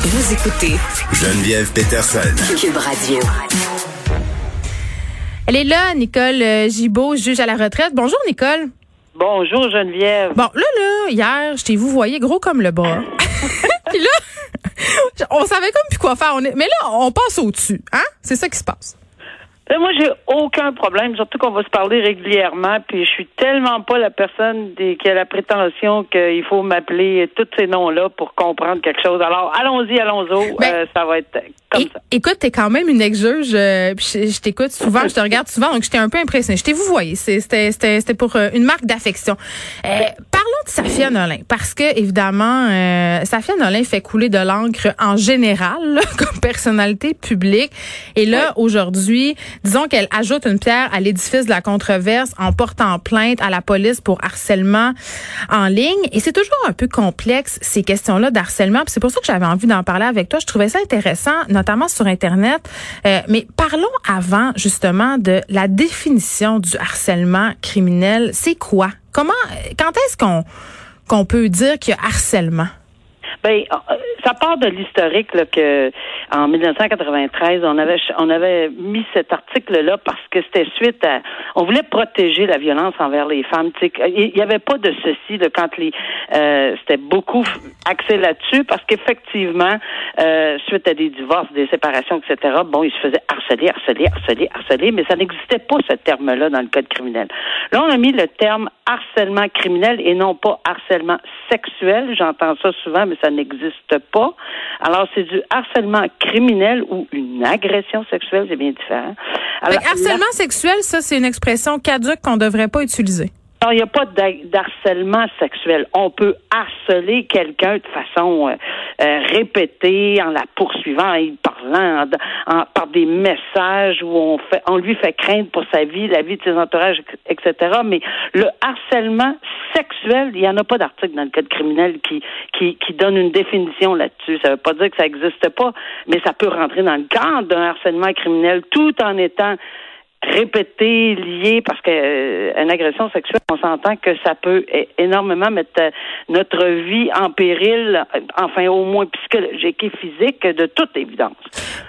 Vous écoutez Geneviève Peterson. Cube Radio. Elle est là, Nicole euh, Gibault, juge à la retraite. Bonjour, Nicole. Bonjour Geneviève. Bon, là, là, hier, je t'ai vous voyez gros comme le bras. Puis là, on savait comme plus quoi faire. On est... Mais là, on passe au-dessus, hein? C'est ça qui se passe. Euh, moi, j'ai aucun problème, surtout qu'on va se parler régulièrement, puis je suis tellement pas la personne des, qui a la prétention qu'il faut m'appeler tous ces noms-là pour comprendre quelque chose. Alors, allons-y, allons-y, Ben, euh, ça va être comme É- ça. Écoute, t'es quand même une ex-juge. euh, je, je t'écoute souvent, je te regarde souvent, donc j'étais un peu impressionnée. Je t'ai vous voyez, c'est- c'était c'était c'était pour euh, une marque d'affection. Euh, parlons de Safia Nolin, parce que évidemment, euh, Safia Nolin fait couler de l'encre en général là, comme personnalité publique. Et là, aujourd'hui, disons qu'elle ajoute une pierre à l'édifice de la controverse en portant plainte à la police pour harcèlement en ligne. Et c'est toujours un peu complexe ces questions-là d'harcèlement. C'est pour ça que j'avais envie d'en parler avec toi. Je trouvais ça intéressant, notamment sur Internet. Euh, mais parlons avant justement de la définition du harcèlement criminel. C'est quoi? Comment, quand est-ce qu'on qu'on peut dire qu'il y a harcèlement? Ben, euh, ça part de l'historique là, que en 1993, on avait on avait mis cet article-là parce que c'était suite à on voulait protéger la violence envers les femmes. Tu sais, Il n'y avait pas de ceci là, quand les euh, c'était beaucoup axé là-dessus parce qu'effectivement, euh, suite à des divorces, des séparations, etc. Bon, ils se faisaient harceler, harceler, harceler, harceler, mais ça n'existait pas ce terme-là dans le code criminel. Là, on a mis le terme harcèlement criminel et non pas harcèlement sexuel. J'entends ça souvent, mais ça n'existe pas. Alors, c'est du harcèlement criminel ou une agression sexuelle, c'est bien différent. Alors, harcèlement sexuel, ça, c'est une expression caduque qu'on devrait pas utiliser. Alors, il n'y a pas d'ha- d'harcèlement sexuel. On peut harceler quelqu'un de façon euh, euh, répétée, en la poursuivant, en parlant, en- en- par des messages où on fait, on lui fait craindre pour sa vie, la vie de ses entourages, etc. Mais le harcèlement sexuel, il n'y en a pas d'article dans le code criminel qui, qui, qui donne une définition là-dessus. Ça ne veut pas dire que ça n'existe pas, mais ça peut rentrer dans le cadre d'un harcèlement criminel tout en étant répété, lié, parce que euh, une agression sexuelle, on s'entend que ça peut énormément mettre euh, notre vie en péril, euh, enfin au moins psychologique et physique, de toute évidence.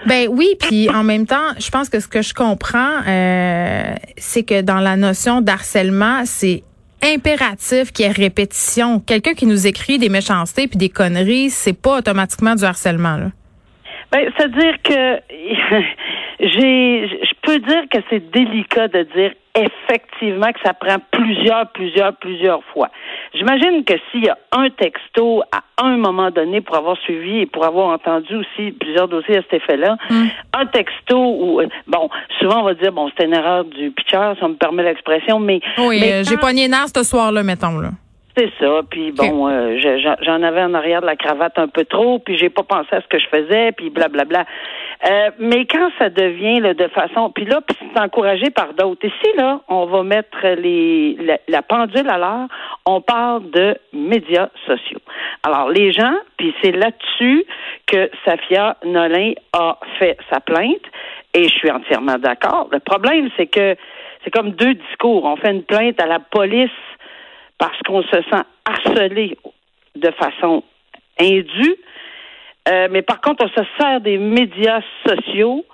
Ben oui, puis en même temps, je pense que ce que je comprends, c'est que dans la notion d'harcèlement, c'est impératif qu'il y ait répétition. Quelqu'un qui nous écrit des méchancetés puis des conneries, c'est pas automatiquement du harcèlement. Ben, c'est-à-dire que j'ai, je peux dire que c'est délicat de dire effectivement que ça prend plusieurs, plusieurs, plusieurs fois. J'imagine que s'il y a un texto à un moment donné pour avoir suivi et pour avoir entendu aussi plusieurs dossiers à cet effet-là, un texto où, euh, bon, souvent on va dire, bon, c'était une erreur du pitcher, ça me permet l'expression, mais, Oui, mais euh, j'ai pogné nerf ce soir-là, mettons. Là. C'est ça. Puis bon, euh, je- j'en- avais en arrière de la cravate un peu trop, puis j'ai pas pensé à ce que je faisais, puis blablabla. Euh, mais quand ça devient là, de façon, puis là, puis c'est encouragé par d'autres. Ici là, on va mettre les la, la pendule à l'heure. On parle de médias sociaux. Alors les gens, puis c'est là-dessus que Safia Nolin a fait sa plainte, et je suis entièrement d'accord. Le problème, c'est que c'est comme deux discours. On fait une plainte à la police parce qu'on se sent harcelé de façon indue. Euh, mais par contre, on se sert des médias sociaux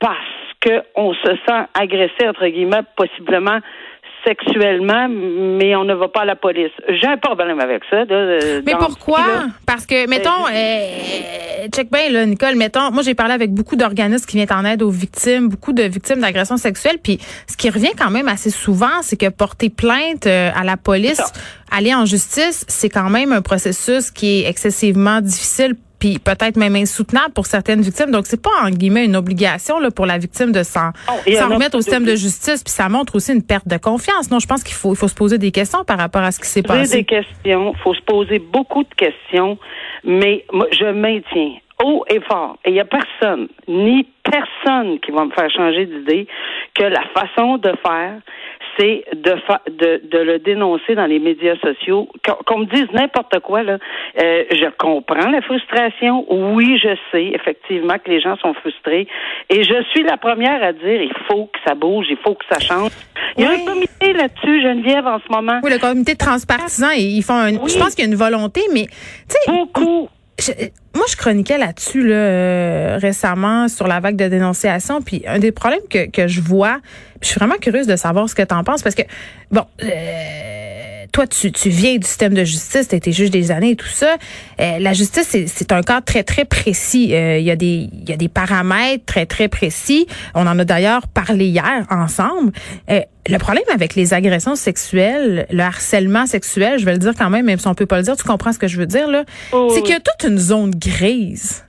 parce qu'on se sent agressé, entre guillemets, possiblement sexuellement, mais on ne va pas à la police. J'ai un problème avec ça. euh, Mais pourquoi? Parce que, mettons, euh, check bien, là, Nicole, mettons, moi, j'ai parlé avec beaucoup d'organismes qui viennent en aide aux victimes, beaucoup de victimes d'agressions sexuelles, puis ce qui revient quand même assez souvent, c'est que porter plainte euh, à la police, aller en justice, c'est quand même un processus qui est excessivement difficile puis peut-être même insoutenable pour certaines victimes. Donc, c'est pas, en guillemets, une obligation là, pour la victime de s'en Oh, remettre au système de- justice. Puis ça montre aussi une perte de confiance. Non, je pense qu'il faut, il faut se poser des questions par rapport à ce qui s'est passé. des questions, faut se poser beaucoup de questions, mais moi, je maintiens haut et fort. Et il n'y a personne, ni personne qui va me faire changer d'idée que la façon de faire, c'est de, fa- de, de le dénoncer dans les médias sociaux. Qu'on me dise n'importe quoi, là, euh, je comprends la frustration. Oui, je sais effectivement que les gens sont frustrés. Et je suis la première à dire il faut que ça bouge, il faut que ça change. Il y a Oui. un comité là-dessus, Geneviève, en ce moment. Oui, le comité transpartisan, ils font un, Oui. je pense qu'il y a une volonté, mais, Beaucoup. Je moi, je chroniquais là-dessus là, euh, récemment sur la vague de dénonciation. Puis un des problèmes que, que je vois, je suis vraiment curieuse de savoir ce que tu en penses parce que, bon, euh, toi, tu, tu viens du système de justice, tu été juge des années et tout ça. Euh, la justice, c'est un cadre très, très précis. Il y, a des, y a des paramètres très, très précis. On en a d'ailleurs parlé hier ensemble. le problème avec les agressions sexuelles, le harcèlement sexuel, je vais le dire quand même, même si on peut pas le dire, tu comprends ce que je veux dire, là, oh, c'est qu'il y a toute une zone grise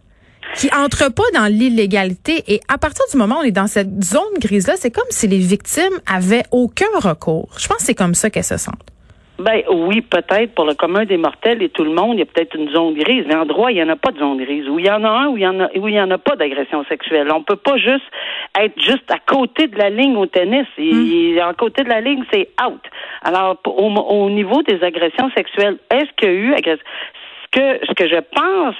qui entre pas dans l'illégalité. Et à partir du moment où on est dans cette zone grise-là, c'est comme si les victimes avaient aucun recours. Je pense que c'est comme ça qu'elles se sentent. Ben oui, peut-être pour le commun des mortels et tout le monde, il y a peut-être une zone grise. Mais en droit, il n'y en a pas de zone grise. Où il y en a un, où il y en a, où il y en a pas d'agression sexuelle. On peut pas juste être juste à côté de la ligne au tennis. Et, à hmm. côté de la ligne, c'est out. Alors, au, au niveau des agressions sexuelles, est-ce qu'il y a eu agression? Que, ce que je pense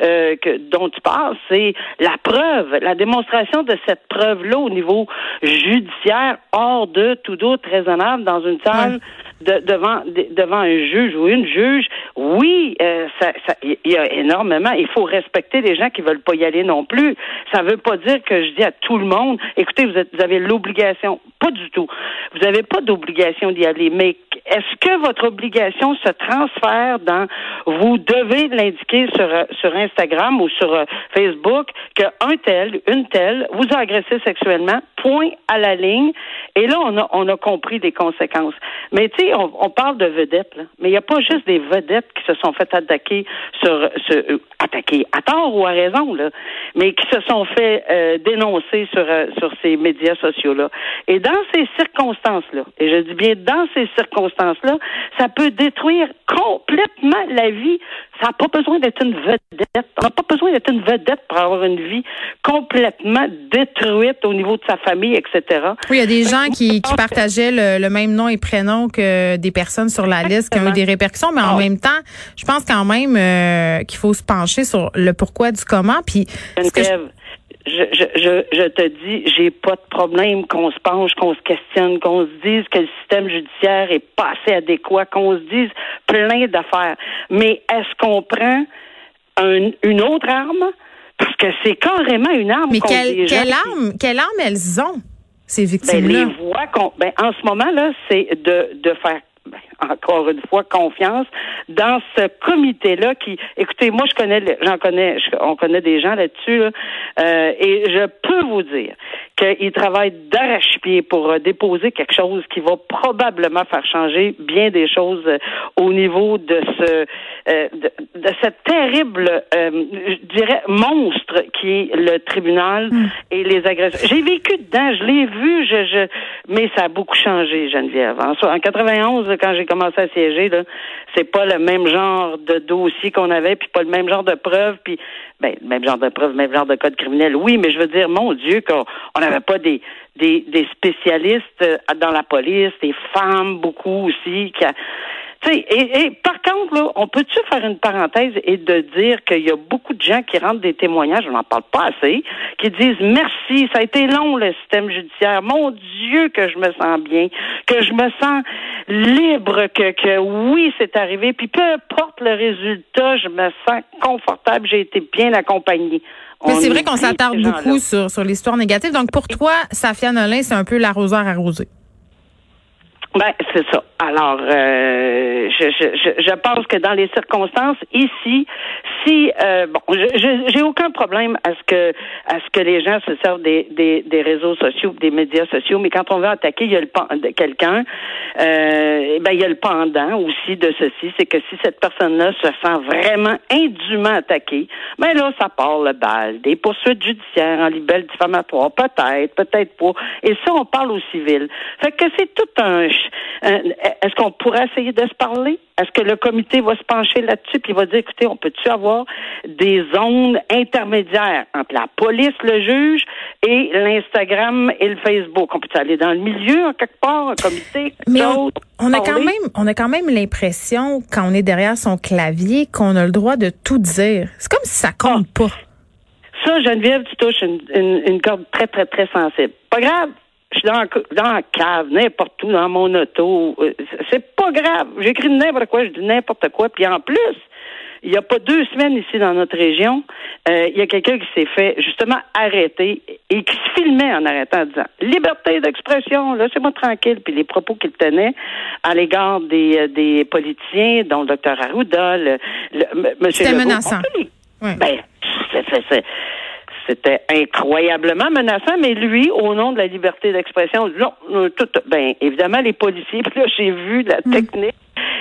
euh, que, dont tu parles, c'est la preuve, la démonstration de cette preuve-là au niveau judiciaire hors de tout doute raisonnable dans une salle devant devant un juge ou une juge, oui, euh, ça, il y a énormément. Il faut respecter les gens qui veulent pas y aller non plus. Ça veut pas dire que je dis à tout le monde, écoutez, vous, êtes, vous avez l'obligation. Pas du tout. Vous n'avez pas d'obligation d'y aller. Mais est-ce que votre obligation se transfère dans vous devez l'indiquer sur sur Instagram ou sur euh, Facebook qu'un tel, une telle vous a agressé sexuellement, point à la ligne. Et là, on a on a compris les conséquences. Mais tu sais, on, parle de vedettes, mais il n'y a pas juste des vedettes qui se sont fait attaquer sur, euh, attaquer à tort ou à raison, là, mais qui se sont fait euh, dénoncer sur euh, sur ces médias sociaux là. Et ces circonstances-là, et je dis bien dans ces circonstances-là, ça peut détruire complètement la vie. Ça n'a pas besoin d'être une vedette. On n'a pas besoin d'être une vedette pour avoir une vie complètement détruite au niveau de sa famille, etc. Oui, il y a des gens qui, qui partageaient le, le même nom et prénom que des personnes sur la liste qui ont eu des répercussions, mais en ah même temps, je pense quand même euh, qu'il faut se pencher sur le pourquoi du comment. Puis, je, je, je, te dis, j'ai pas de problème qu'on se penche, qu'on se questionne, qu'on se dise que le système judiciaire est pas assez adéquat, qu'on se dise plein d'affaires. Mais est-ce qu'on prend une autre arme? Parce que c'est carrément une arme. Mais quelle, quelle arme, quelle arme elles ont? ces victimes-là? Ben, les voix ben, en ce moment-là, c'est de, de faire encore une fois confiance dans ce comité-là qui, écoutez, moi je connais, j'en connais, on connaît des gens là-dessus, euh, et je peux vous dire qu'ils travaillent d'arrache-pied pour euh, déposer quelque chose qui va probablement faire changer bien des choses euh, au niveau de ce, de, de, cette terrible, je dirais, monstre qui est le tribunal hmm. et les agressions. J'ai vécu dedans, je l'ai vu, je, je, mais ça a beaucoup changé, Geneviève. En, en 91, quand j'ai commencé à siéger, là, c'est pas le même genre de dossier qu'on avait, puis pas le même genre de preuves, puis ben, même genre de preuves, même genre de code criminel. Oui, mais je veux dire, mon Dieu, qu'on n'avait pas des, des, des spécialistes euh, dans la police, des femmes beaucoup aussi, qui et, et, par contre, là, on peut-tu faire une parenthèse et de dire qu'il y a beaucoup de gens qui rentrent des témoignages, on n'en parle pas assez, qui disent merci, ça a été long le système judiciaire, mon Dieu que je me sens bien, que je me sens libre, que, que oui, c'est arrivé, puis peu importe le résultat, je me sens confortable, j'ai été bien accompagnée. Mais c'est vrai qu'on s'attarde beaucoup sur, sur l'histoire négative. Donc pour toi, Safia Nolin, c'est un peu l'arroseur arrosé. Ben, c'est ça. Alors, euh, je, je, je pense que dans les circonstances ici, si euh, bon, j'ai aucun problème à ce que à ce que les gens se servent des, des, des réseaux sociaux, des médias sociaux, mais quand on veut attaquer, il y a le quelqu'un, euh, ben il y a le pendant aussi de ceci, c'est que si cette personne-là se sent vraiment indûment attaquée, ben là ça part le bal, des poursuites judiciaires en libelle diffamatoire, peut-être, peut-être pas. Et ça on parle au civil. Fait que c'est tout un est-ce qu'on pourrait essayer de se parler? Est-ce que le comité va se pencher là-dessus puis va dire, écoutez, on peut-tu avoir des zones intermédiaires entre la police, le juge et l'Instagram et le Facebook? On peut aller dans le milieu, en quelque part, un comité? Mais on, a quand même, on a quand même l'impression, quand on est derrière son clavier, qu'on a le droit de tout dire. C'est comme si ça compte ah. pas. Ça, Geneviève, tu touches une, une corde très, très, très sensible. Pas grave, je suis dans, dans la cave, n'importe où, dans mon auto. Euh, c'est pas grave. J'écris n'importe quoi, je dis n'importe quoi. Puis en plus, il n'y a pas deux semaines ici dans notre région, euh, il y a quelqu'un qui s'est fait justement arrêter et qui se filmait en arrêtant en disant liberté d'expression, laissez-moi tranquille. Puis les propos qu'il tenait à l'égard des, euh, des politiciens, dont le docteur Arruda, le, le C'était menaçant. Ben, c'était incroyablement menaçant, mais lui, au nom de la liberté d'expression, non, euh, tout, ben, évidemment, les policiers, puis là, j'ai vu la hmm. technique.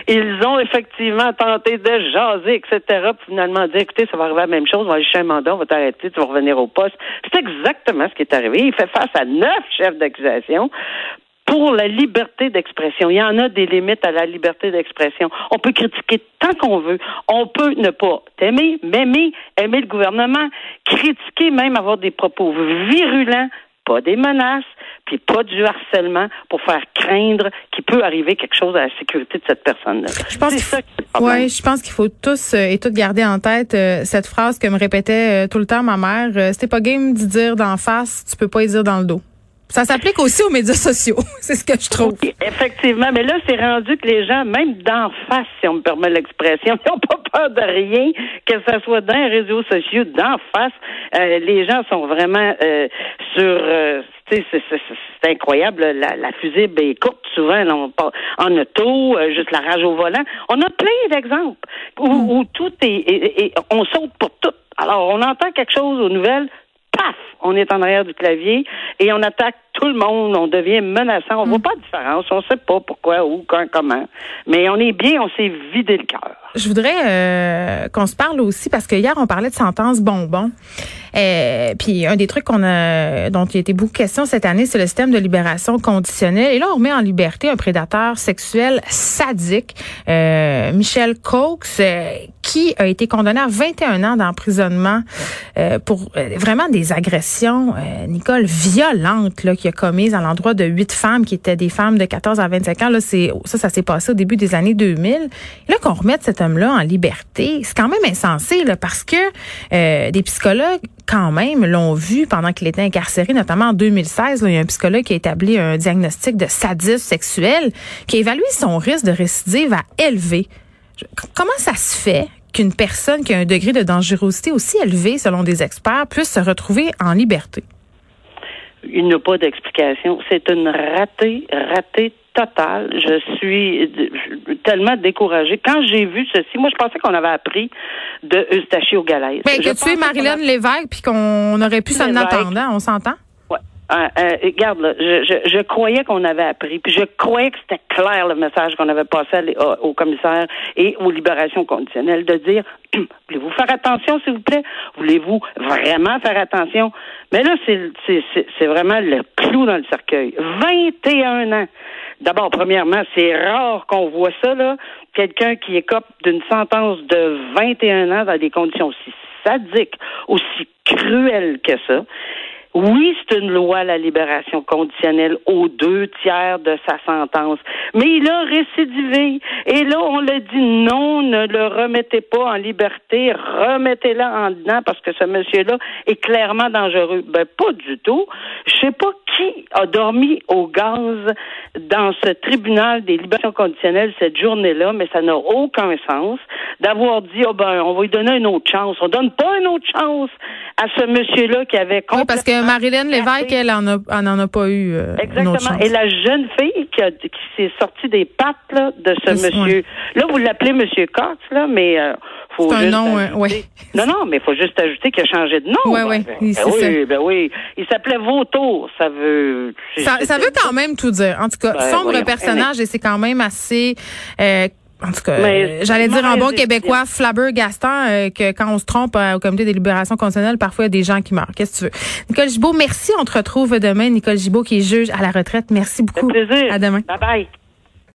Ils ont effectivement tenté de jaser, etc. Puis finalement dit, écoutez, ça va arriver à la même chose, on va aller chercher un mandat, on va t'arrêter, tu vas revenir au poste. C'est exactement ce qui est arrivé. Il fait face à neuf chefs d'accusation pour la liberté d'expression. Il y en a des limites à la liberté d'expression. On peut critiquer tant qu'on veut. On peut ne pas t'aimer, m'aimer, aimer le gouvernement, critiquer même avoir des propos virulents, pas des menaces, puis pas du harcèlement pour faire craindre qu'il peut arriver quelque chose à la sécurité de cette personne-là. Je pense ouais, je pense qu'il faut tous euh, et toutes garder en tête euh, cette phrase que me répétait euh, tout le temps ma mère. C'était pas game de dire d'en face, tu peux pas y dire dans le dos. Ça s'applique aussi aux médias sociaux. c'est ce que je trouve. effectivement, mais là, c'est rendu que les gens, même d'en face, si on me permet l'expression, ils n'ont pas peur de rien, que ce soit dans les réseaux sociaux, d'en face. Euh, les gens sont vraiment euh, sur... Euh, c'est incroyable. La, la, fusible est courte souvent on, en auto, juste la rage au volant. On a plein d'exemples où, mm. où, tout est, et, on saute pour tout. Alors, on entend quelque chose aux nouvelles, paf, on est en arrière du clavier et on attaque tout le monde, on devient menaçant. On voit hmm. pas de différence, on sait pas pourquoi, où, quand, comment. Mais on est bien, on s'est vidé le cœur. Je voudrais euh, qu'on se parle aussi parce que hier on parlait de sentence bonbon. Euh, puis un des trucs qu'on a, dont il a été beaucoup question cette année, c'est le système de libération conditionnelle. Et là, on remet en liberté un prédateur sexuel sadique, euh, Michel Cox, euh, qui a été condamné à 21 ans d'emprisonnement euh, pour vraiment des agressions, Nicole, violentes là, qu'il a commises à l'endroit de huit femmes qui étaient des femmes de 14 à 25 ans. Là, c'est ça, ça s'est passé au début des années 2000. Et là, qu'on remette cet homme-là en liberté, c'est quand même insensé parce que des psychologues quand même l'ont vu pendant qu'il était incarcéré, notamment en 2016. il y a un psychologue qui a établi un diagnostic de sadisme sexuel qui a évalué son risque de récidive à élevé. Comment ça se fait qu'une personne qui a un degré de dangerosité aussi élevé, selon des experts, puisse se retrouver en liberté? Il n'y a pas d'explication. C'est une ratée, ratée totale. Je suis tellement découragée. Quand j'ai vu ceci, moi, je pensais qu'on avait appris de Eustachi au Galaise. Mais que tu es Marilyn Lévesque, puis qu'on aurait pu s'en attendre, hein? on s'entend? Euh, euh, regarde, là, je, je, je, croyais qu'on avait appris, puis je croyais que c'était clair le message qu'on avait passé au commissaire et aux libérations conditionnelles de dire voulez-vous faire attention, s'il vous plaît? Voulez-vous vraiment faire attention? Mais là, c'est vraiment le clou dans le cercueil. 21 ans. D'abord, premièrement, c'est rare qu'on voit ça, là. Quelqu'un qui écope d'une sentence de 21 ans dans des conditions aussi sadiques, aussi cruelles que ça. Oui, c'est une loi, la libération conditionnelle, aux deux tiers de sa sentence. Mais il a récidivé. Et là, on l'a dit non, ne le remettez pas en liberté, remettez-le en dedans parce que ce monsieur-là est clairement dangereux. Ben, pas du tout. Je sais pas qui a dormi au gaz dans ce tribunal des libérations conditionnelles cette journée-là, mais ça n'a aucun sens d'avoir dit, oh ben, on va lui donner une autre chance. On donne pas une autre chance à ce monsieur-là qui avait complètement... Oui, parce que Marilyn Lévesque, elle en a, en a pas eu euh, Exactement. Et la jeune fille qui, qui s'est sortie des pattes là, de ce monsieur... Là, vous l'appelez monsieur Cox, là, mais... Euh, faut juste un nom, euh, ouais. Non, non, mais il faut juste ajouter qu'il a changé de nom. Oui, oui. Ben, ben, oui, ben oui. Il s'appelait Vautour. Ça veut. Ça, ça, veut quand même tout dire. En tout cas, sombre personnage et c'est quand même assez euh, en tout cas, euh, j'allais dire en bon québécois, flabber Gaston, euh, que quand on se trompe euh, au comité des libérations constitutionnelles, parfois il y a des gens qui meurent. Qu'est-ce que tu veux? Nicole Gibault, merci. On te retrouve demain. Nicole Gibault qui est juge à la retraite. Merci beaucoup. plaisir. À demain. Bye bye.